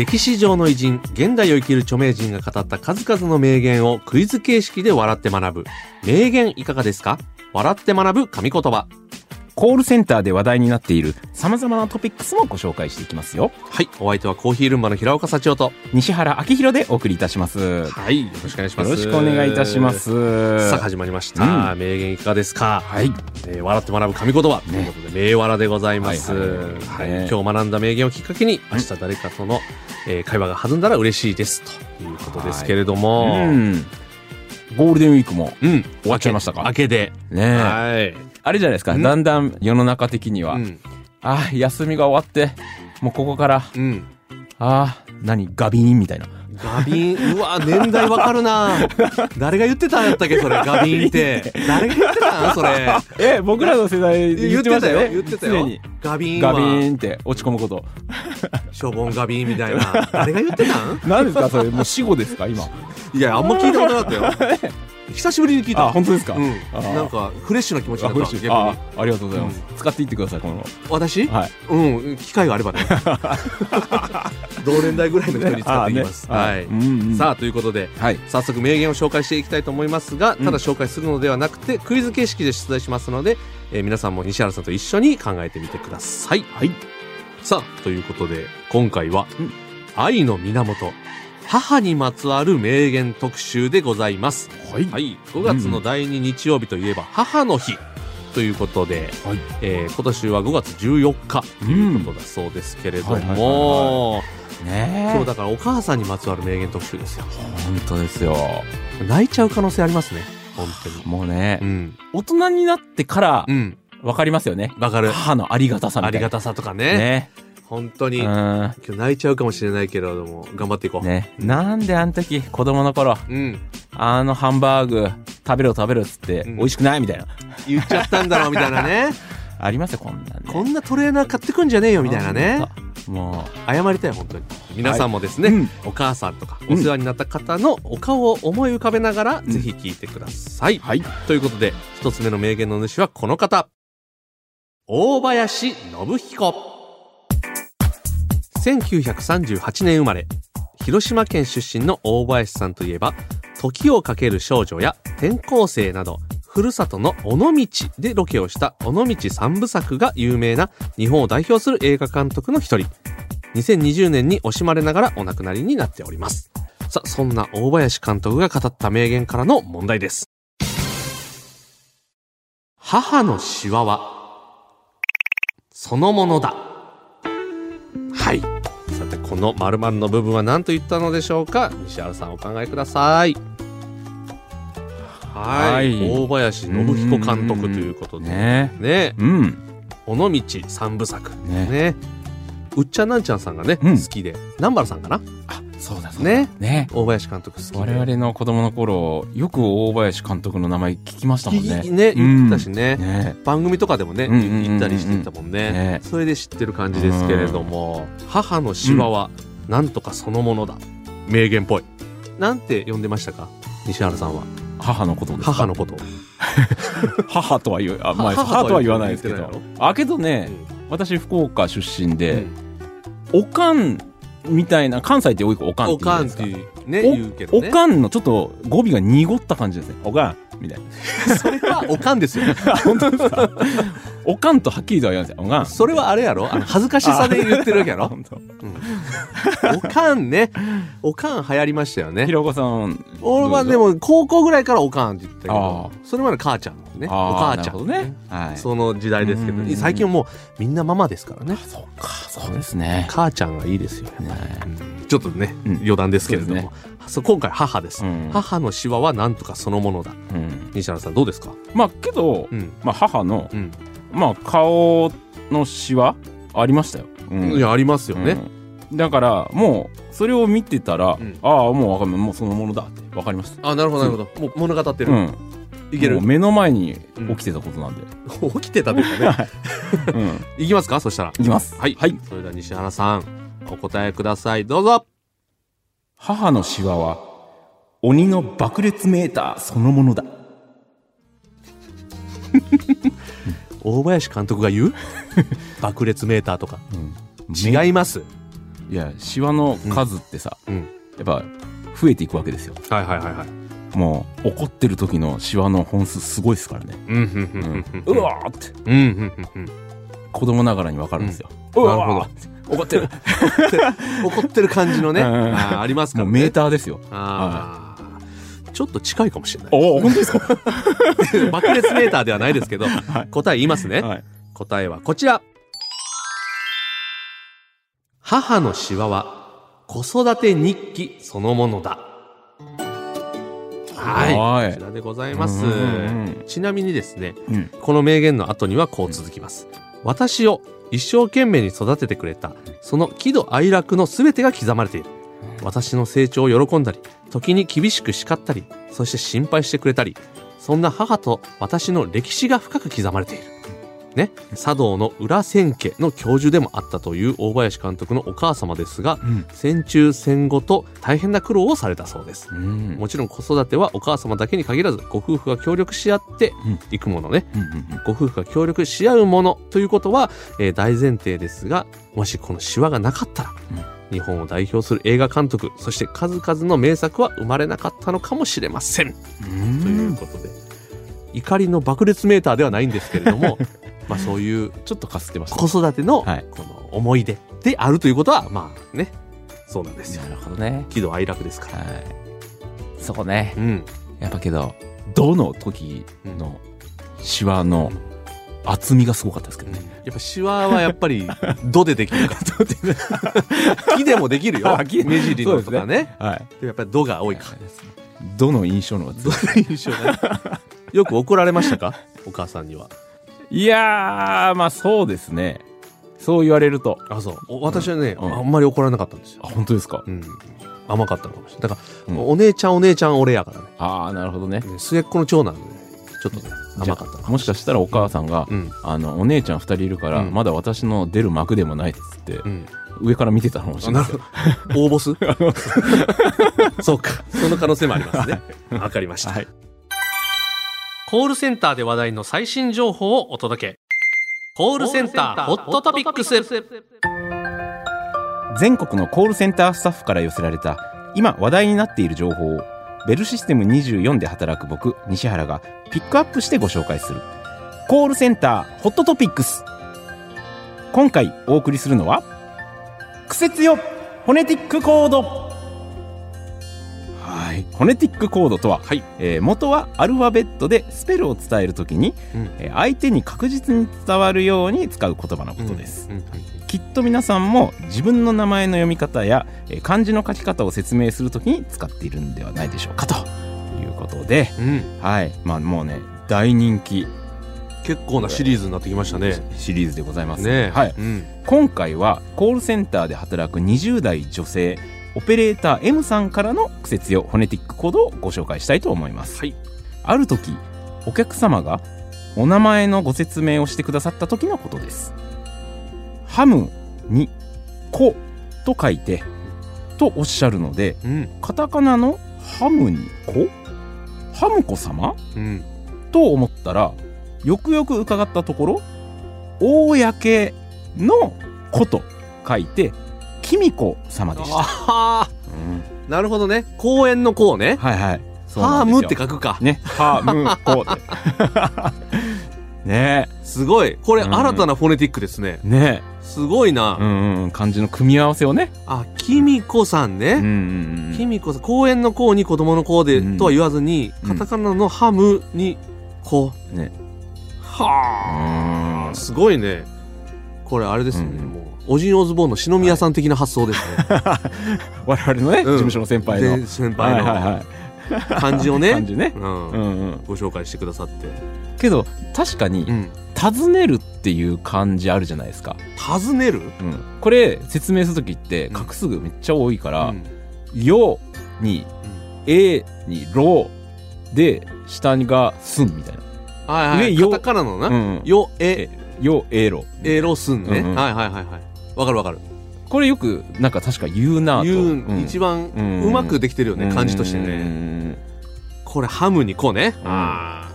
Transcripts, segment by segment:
歴史上の偉人現代を生きる著名人が語った数々の名言をクイズ形式で笑って学ぶ。名言いかがですか？笑って学ぶ神言葉。コールセンターで話題になっている様々なトピックスもご紹介していきますよ。はいお相手はコーヒールンバの平岡幸男と。西原明宏でお送りいたします。よはいよろしくお願いします。ろしくお願いいたします。さあ始まりました、う名言いかがですか、はい。えー笑って学ぶ神言葉、ということで名笑でございます、はいはいはい。ね今日学んだ名言をきっかけに明日誰かとの、えー会話が弾んだら嬉しいですということですけれども、うん。ゴールデンウィークもうん、終わっちゃいましたか？明けで、ねえ。はい、あれじゃないですか？ん。だんだん世の中的には、うん、ああ休みが終わってもうここから。うん、ああ何？ガビーンみたいなガビン、うわ、年代わかるな。誰が言ってたんやったっけ、それ、ガビンって。誰が言ってたんそれ。え僕らの世代言ってたよ、言ってたよ常に。ガビンガビンって落ち込むことショボンガビンみたいな。誰が言ってたん？何ですかそれ？もう死後ですか今いや、あんま聞いたことなかったよ。久しぶりに聞いた。あ本当ですか、うん。なんか、フレッシュな気持ちにあなった、逆嬉しいあに。ありがとうございます、使っていってくださいこの。私？はい。うん、機会があればね。同年代ぐらいの人に使っていきます。あはい。ね。うんうん。さあ、ということで、はい。早速名言を紹介していきたいと思いますが、ただ紹介するのではなくて、クイズ形式で出題しますので、えー皆さんも西原さんと一緒に考えてみてください。はい。さあ、ということで、今回は、うん。愛の源、母にまつわる名言特集でございます。はいはい。5月の第2日曜日といえば、母の日ということで、はいえー今年は5月14日ということだそうですけれども、ね今日だからお母さんにまつわる名言特集ですよ。本当ですよ泣いちゃう可能性ありますね。本当に。もうね、うん。大人になってからうん。分かりますよねわかる。母のありがたさみたいなありがたさとかね。ね本当に。うん今日泣いちゃうかもしれないけれども、頑張っていこう。ねなんであの時子供の頃うん。あのハンバーグ食べろ食べろっつって、うん美味しくないみたいな言っちゃったんだろうみたいなね。ありますよこんなんねこんなトレーナー買ってくんじゃねえよみたいなね。も謝りたい、本当に。皆さんもですね、うんお母さんとかうんお世話になった方のお顔を思い浮かべながら、んぜひ聞いてください。うはいということで、一つ目の名言の主はこの方。大林信彦。1938年生まれ。広島県出身の大林さんといえば、時をかける少女や転校生など、ふるさとの尾道でロケをした尾道三部作が有名な日本を代表する映画監督の一人。2020年に惜しまれながらお亡くなりになっております。さあ、そんな大林監督が語った名言からの問題です。母のシワは、そのものだ。はい。さて、この〇〇の部分は何と言ったのでしょうか？西原さんお考えください。はい。はい大林信彦監督ということで。ねねうん尾道三部作。ねね。うっちゃんなんちゃんさんがね、うん好きで。南原さんかな？あそうだね？ね。大林監督好きで。我々の子供の頃よく大林監督の名前聞きましたもんね。きね、言ってたしね。ね。番組とかでもね、うんうんうんうん。行ったりしてたもんね。ね。それで知ってる感じですけれども、母のシワはなんとかそのものだ。名言っぽい。なんて呼んでましたか？西原さんは。母のことですか？母のこと。を。母とは言うあ、まあ、母母とは言わないですけど。ないあけどねうん。私福岡出身で、うん。おかんみたいな関西って多いおかんおって言うね、お言うけどね。おかんのちょっと語尾が濁った感じですね。おかん。みたいな。それはおかんですよ。本当ですか？おかんとはっきりとは言わない。ですよおかん。それはあれやろ？あの恥ずかしさで言ってるわけやろ？う。ん。おかんね。おかん流行りましたよね。ひろこさん。俺はでも高校ぐらいからおかんって言ったけどあ、それまで母ちゃんね。お母ちゃんね。はい。その時代ですけど、最近はもうみんなママですからね。そっか。そうですね。母ちゃんがいいですよ。ね。うん。ちょっとね、うん。余談ですけれども、そう今回母です、うん。母のシワはなんとかそのものだ。うん。西原さんどうですか？まあけど、うん。まあ母のうん。まあ顔のシワありましたよ、うん。いや、ありますよね。うん。だからもうそれを見てたら、うん。ああもうわかんない。もうそのものだってわかりました。あなるほどなるほど。もう物語ってる、うん。いける。もう目の前に起きてたことなんで、起きてたというかね。うん。いきますか？そしたら。いきます。はい、はい。それでは西原さんお答えください。どうぞ。母のシワは鬼の爆裂メーターそのものだ大林監督が言う？爆裂メーターとか。違違います。いやシワの数ってさ、うん。やっぱ増えていくわけですよ。はいはいはいはい。もう怒ってる時のシワの本数すごいですからね、うんうんうわーって。うんうんうんうん。子供ながらにわかるんですよ、うん。なるほど。怒ってる。怒ってる感じのね、あーありますからね。もうメーターですよ。あーちょっと近いかもしれないおお本当ですか？爆裂メーターではないですけど、答え言いますね、はい。答えはこちら。母のシワは子育て日記そのものだ。はい。はい。こちらでございます、うんうんうん。ちなみにですねうん。この名言の後にはこう続きます、私を一生懸命に育ててくれたその喜怒哀楽の全てが刻まれている私の成長を喜んだり時に厳しく叱ったりそして心配してくれたりそんな母と私の歴史が深く刻まれている。ね。茶道の裏千家の教授でもあったという大林監督のお母様ですがうん。戦中戦後と大変な苦労をされたそうです。うん。もちろん子育てはお母様だけに限らずご夫婦が協力し合っていくものね。うんうんご夫婦が協力し合うものということは、えー大前提ですがもしこのシワがなかったら、日本を代表する映画監督そして数々の名作は生まれなかったのかもしれません、うん。ということで怒りの爆裂メーターではないんですけれども まあそういうちょっとかすってました子育てのはい。この思い出であるということはまあねそうなんですよ。なるほどね。喜怒哀楽ですから、はい。そこね。うん。やっぱけどどの時のシワの厚みがすごかったですけどね。やっぱシワはやっぱり「ど」でできるか。ら木でもできるよ。目尻のとかね。はい。やっぱり「ど」が多いか。どの印象の方が強い印象ね。よく怒られましたか？お母さんには。いやーまあそうですね。そう言われると。あそう。お私はね、うん。あんまり怒られなかったんですよ。あ、本当ですか？うん、甘かったのかもしれない。だから、うん。お姉ちゃんお姉ちゃん俺やからね。ああなるほどね。ね末っ子の長男で、ね、ちょっとね甘かったのもしかしたらお母さんが、うん。あのお姉ちゃん2人いるから、うん。まだ私の出る幕でもないですって、うん。上から見てたのかもしれない。応募すそうか。その可能性もありますね。わかりました、はい。コールセンターで話題の最新情報をお届け。コールセンターホットトピックス。全国のコールセンタースタッフから寄せられた今話題になっている情報をベルシステム24で働く僕西原がピックアップしてご紹介する。コールセンターホットトピックス。今回お送りするのはクセ強フォネティックコード。いフォネティックコードとは、はい。えー元はアルファベットでスペルを伝えるときに、うん。えー相手に確実に伝わるように使う言葉のことです、うんうんきっと皆さんも自分の名前の読み方やえー漢字の書き方を説明するときに使っているんではないでしょうかと。いうことで、うん。はい、まあもうね大人気。結構なシリーズになってきましたね。シリーズでございます。ねはい、うん。今回はコールセンターで働く20代女性オペレーター M さんからの苦節用フォネティックコードをご紹介したいと思います。はい。ある時お客様がお名前のご説明をしてくださった時のことです。ハムに子と書いてとおっしゃるのでうん。カタカナのハムに子ハムコ様？うん。と思ったらよくよく伺ったところ公の子と書いてきみこ様でした。あうんー。なるほどね。公園の公ね。はいはい。ハームって書くか。ね、ハムコって。ね。すごい。これうん新たなフォネティックですね。え、ね。すごいえ、な、うんうん、漢字の組み合わせをね。あきみこさんうんね、うんうん。きみこさん公園の公に子供の子で、うんとは言わずにうん。カタカナのハムに子。ね。はあ。うん。すごいね。これあれですね、うんもうオジン・オズボーンの篠宮さん的な発想ですね、我々のね、事務所の先輩の。で先輩のはいはいはい。漢字をね 漢字ね。うんうんうん。ご紹介してくださって、けど、確かに、うん尋ねるっていう漢字あるじゃないですか。尋ねる？うん。これ、説明するときって、うん画数がめっちゃ多いから、うんよに、えに、ろで、下がすんみたいな。はいはい。カタカナのな。うん。よ、え、よ、えろ。えろすんね。うんうんはいはいはいはい。わかるわかる。これよく、なんか確か言うなと。言う、うん一番うんうまくできてるよね、漢字としてうね。んこれハムにこうね。うんあ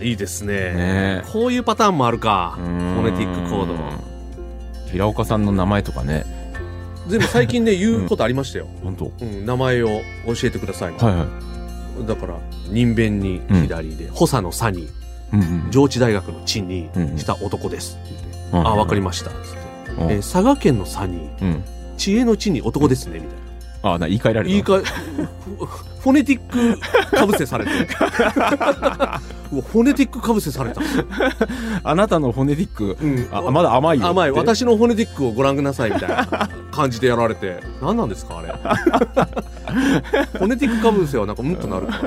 あ、いいですね。ねこういうパターンもあるか。うんフォネティックコード。平岡さんの名前とかね。でも最近ね、言うことありましたよ。本当うん、名前を教えてください。はいはい。だから、人弁に左で、補佐の差に、うんうん。上智大学の地にうんした男ですって言って、うんあ、わかりました。つって。うんえー佐賀県の差に、うん。知恵の地に男ですね、みたいな。あ、な言い換えられた。言い換え、フフォネティックかぶせされて。うわフォネティックかぶせされた。あなたのフォネティック、うんあ、まだ甘いよ。甘い。私のフォネティックをご覧くださいみたいな感じでやられて。何なんですかあれ。フォネティックかぶせはなんかうんとなるか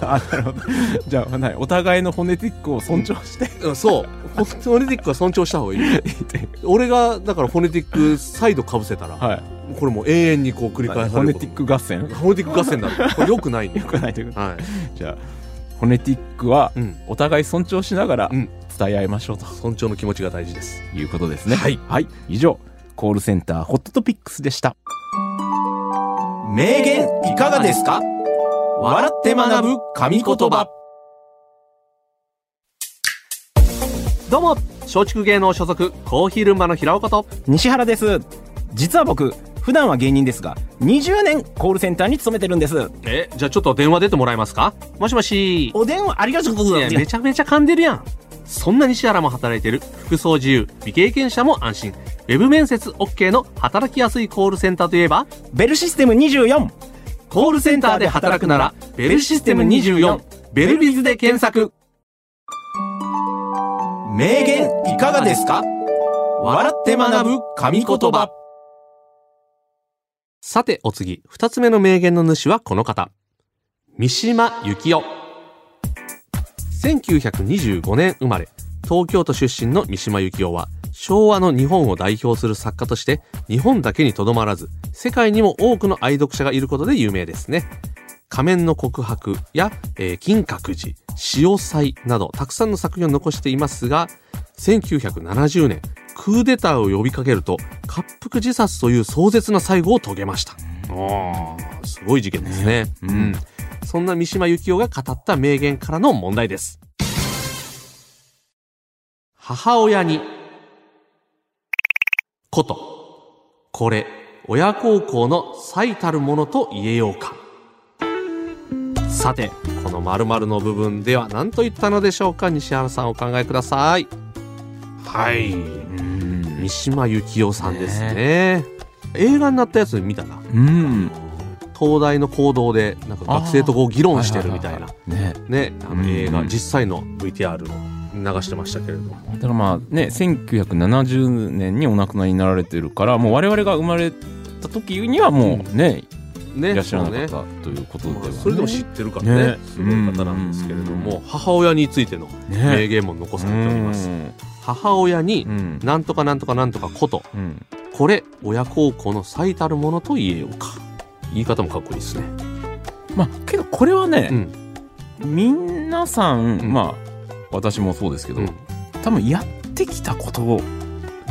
あ、なるほど。じゃあ、お互いのフォネティックを尊重して、ら。うんそう。フォネティックは尊重した方がいい。俺が、だからフォネティック再度かぶせたら、はい。これもう永遠にこう繰り返される。フォネティック合戦？フォネティック合戦になる。これ良くないんだよくないということはい。じゃあ、フォネティックは、うん。お互い尊重しながらうん伝え合いましょうと尊重の気持ちが大事です。いうことですね。はい。はい。以上、コールセンターホットトピックスでした。名言いかがですか？笑って学ぶ神言葉。どうも、松竹芸能所属、コーヒールンバの平岡と、西原です。実は僕、普段は芸人ですが、20年コールセンターに勤めてるんです。え、じゃあちょっと電話出てもらえますか？もしもし。お電話ありがとうございいや、ます。めちゃめちゃ噛んでるやん。そんな西原も働いてる、服装自由、未経験者も安心。ウェブ面接 OK の働きやすいコールセンターといえば、ベルシステム24。コールセンターで働くなら、ベルシステム24、ベルビズで検索。名言いかがですか？笑って学ぶ神言葉。さて、お次、二つ目の名言の主はこの方。三島由紀夫。1925年生まれ、東京都出身の三島由紀夫は、昭和の日本を代表する作家として、日本だけにとどまらず、世界にも多くの愛読者がいることで有名ですね。仮面の告白や、えー金閣寺、潮祭など、たくさんの作品を残していますが、1970年、クーデターを呼びかけると、滑腹自殺という壮絶な最後を遂げました。ああ、すごい事件ですね。ううんん。そんな三島由紀夫が語った名言からの問題です。母親に、こと、これ、親孝行の最たるものと言えようか。さて、この〇〇の部分では何と言ったのでしょうか西原さんお考えください。はい。うん三島由紀夫さんですね。映画になったやつ見たな。うん。東大の講堂で、なんか学生とこう議論してるみたいな。ね。ね、あうんの映画、実際の VTR を流してましたけれども。だからまあね、1970年にお亡くなりになられてるから、もう我々が生まれた時にはもうね、ね、いらっしゃらなかったということでは、ね。それでも知ってるからねねすごい方なんですけれどうんも、母親についての名ね。言も残されております。うん母親にう、ん。なんとかなんとかなんとかこと、うん。これ、親孝行の最たるものと言えようか。言い方もかっこいいですね。まあ、けどこれはうね、ん。皆さん、うんまあ、私もそうですけど、うん多分やってきたこと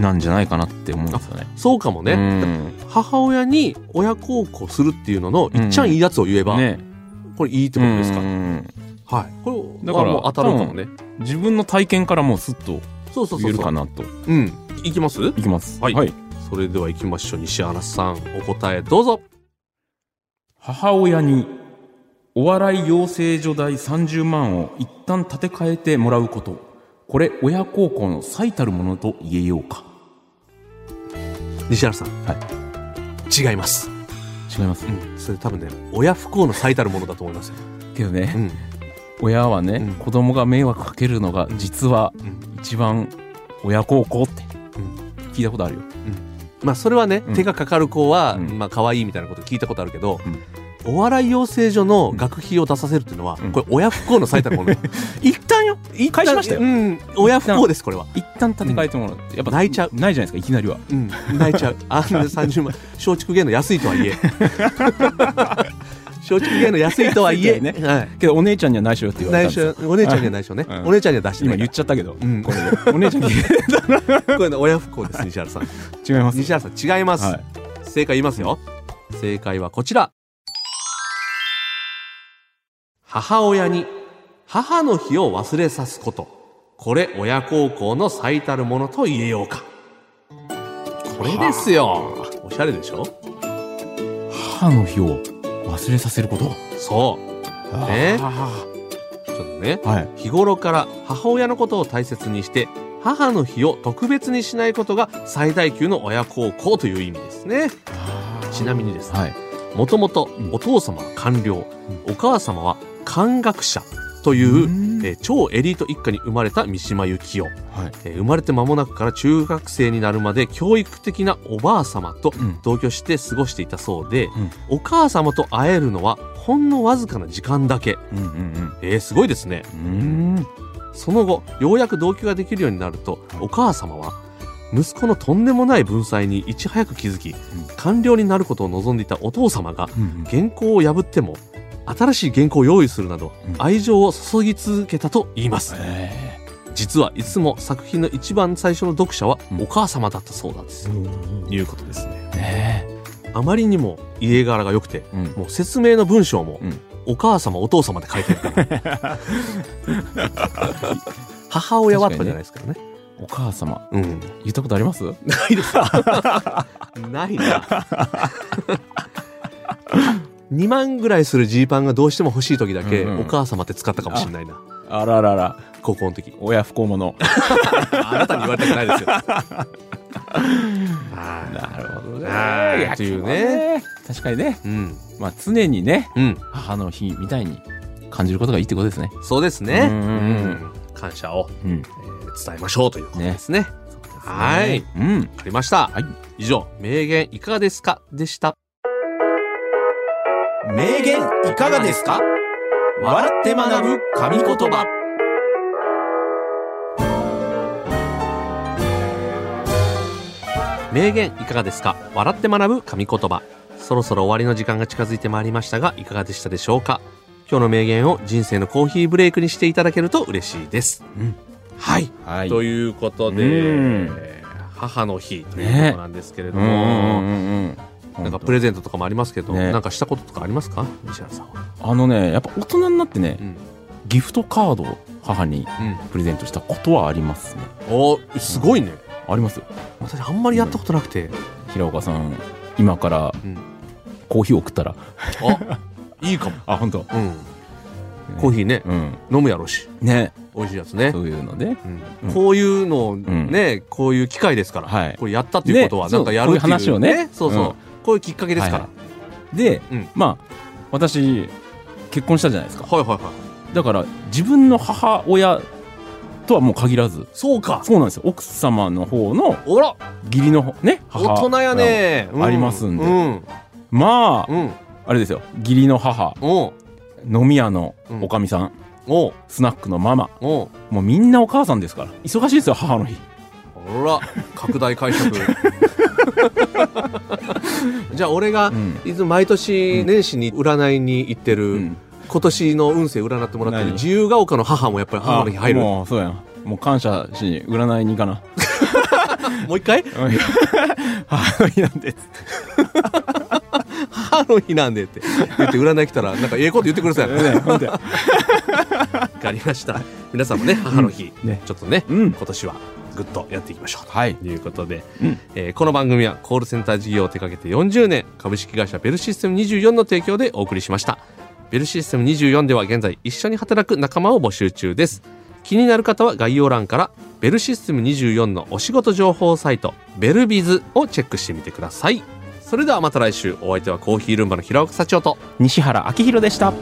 なんじゃないかなって思うんですよね。そうかもね。うん母親に親孝行するっていうのの、いっちゃんいいやつを言えば、ね。これいいってことですか？うんはい。これ、だからまあもう当たるかもね。自分の体験からもうすっとそうそうそうそう。言えるかなと。うん。いきます？いきます。はいはい。それでは行きましょう。西原さん、お答えどうぞ。母親にお笑い養成所代30万を一旦立て替えてもらうこと。これ親孝行の最たるものと言えようか。西原さん。。はい違います。違います。うん。それ多分ね、親不幸の最たるものだと思いますよ。けどね、うん。親はね、うん子供が迷惑かけるのが実はうん。一番親孝行ってうん聞いたことあるよ。まあそれはね、うん手がかかる子は、うんまあ可愛いみたいなこと聞いたことあるけど、うんお笑い養成所の学費を出させるっていうのは、うん。これ親不孝の最たるもの。一旦よ。返しましたよ。うん。親不孝ですこれは。一旦立て替えてもらう。やっぱ泣いちゃう。ないじゃないですかいきなりは。うん。泣いちゃう。あんな30万。松竹芸能安いとはいえ。松竹芸能安いとはいえ。ね。はい。けどお姉ちゃんには内緒よって言われたお姉ちゃんには内緒ね、うん。お姉ちゃんには出して今言っちゃったけど、うん。これで。お姉ちゃんに。これね親不孝です西原さん。違います。西原さん違います、はい。正解言いますよ。正解はこちら母親に母の日を忘れさすこと。これ親孝行の最たるものと言えようか。これですよ。おしゃれでしょ？母の日を忘れさせること？そう。ね。あちょっとねーはい。日頃から母親のことを大切にして母の日を特別にしないことが最大級の親孝行という意味ですね。ちなみにですねはい。もともとうんお父様は官僚、お母様は漢学者という、うん。えー超エリート一家に生まれた三島由紀夫、はい。えー生まれて間もなくから中学生になるまで教育的なおばあ様とうん。同居して過ごしていたそうで、うん。お母様と会えるのはほんのわずかな時間だけ。うんうんえーすごいですね。うん。うんその後、ようやく同居ができるようになると、お母様は、息子のとんでもない文才にいち早く気づき、官僚になることを望んでいたお父様が、うん。原稿を破っても、新しい原稿を用意するなどうん、愛情を注ぎ続けたと言います。え実はいつも作品の一番最初の読者はうんお母様だったそうなんです。ーいうことですね。ねあまりにも家柄が良くて、うんもう説明の文章も、うんお母様お父様で書いてるから。母親はとかじゃないですからね。お母様うん。言ったことあります？ないです ないな。2万ぐらいするジーパンがどうしても欲しい時だけ、うんうんお母様って使ったかもしれないな。あららら高校の時。親不孝者 あなたに言われたくないですよ。なるほどねあーいやというね確かにねうん。まあ常にねうん。母の日みたいに感じることがいいってことですねそうですね。うん感謝を、うんえー伝えましょうということですね。はい。うんわかりました。はい以上、名言いかがですか？でした。名言いかがですか？笑って学ぶ神言葉。名言いかがですか？笑って学ぶ神言葉。そろそろ終わりの時間が近づいてまいりましたが、いかがでしたでしょうか？今日の名言を人生のコーヒーブレイクにしていただけると嬉しいです。うん。はい。はい。ということで、うん。母の日ということなんですけれども、うん。うんうんうんなんかプレゼントとかもありますけど、ね。なんかしたこととかありますか？西原さんは。あのねやっぱ大人になってねうん。ギフトカードを母にうん。プレゼントしたことはありますね。おすごいね。あります。私あんまりやったことなくて。平岡さん今からうん。コーヒーを送ったら。あ、いいかも。あ本当。うん。コーヒーね、うん。飲むやろうし。ね。美味しいやつね。そういうので。うん。うん。こういうのをね、こういう機会ですから、はい。これやったっていうことはね。なんかやるっていう,、そうこう話をね。そうそう、うんこういうきっかけですから、で、うん。まあ私結婚したじゃないですか。はいはいはい。だから自分の母親とはもう限らず。そうか。そうなんですよ。奥様の方のおら。義理の方ね母大人やね、ありますんで。うん。まあうん。あれですよ。義理の母飲み屋のうん。おかみさん、スナックのママ。もうみんなお母さんですから。忙しいですよ母の日ほら拡大解釈。じゃあ俺がうん。いつも毎年年始に占いに行ってる、うん。今年の運勢占ってもらってる何？自由が丘の母もやっぱり母の日入る。あももうそうやん。もう感謝しに占いに行かな。う一回？母の日なんで母の日なんでって。言って占い来たらなんかええこと言ってくれそうやな。ねほんでわかりました。皆さんもね母の日、ね。ちょっとね、うん。今年はぐっとやっていきましょうはい。ということで、うん。えーこの番組はコールセンター事業を手掛けて40年株式会社ベルシステム24の提供でお送りしました。ベルシステム24では現在一緒に働く仲間を募集中です。気になる方は概要欄からベルシステム24のお仕事情報サイトベルビズをチェックしてみてください。それではまた来週。お相手はコーヒールンバの平岡社長と西原明宏でした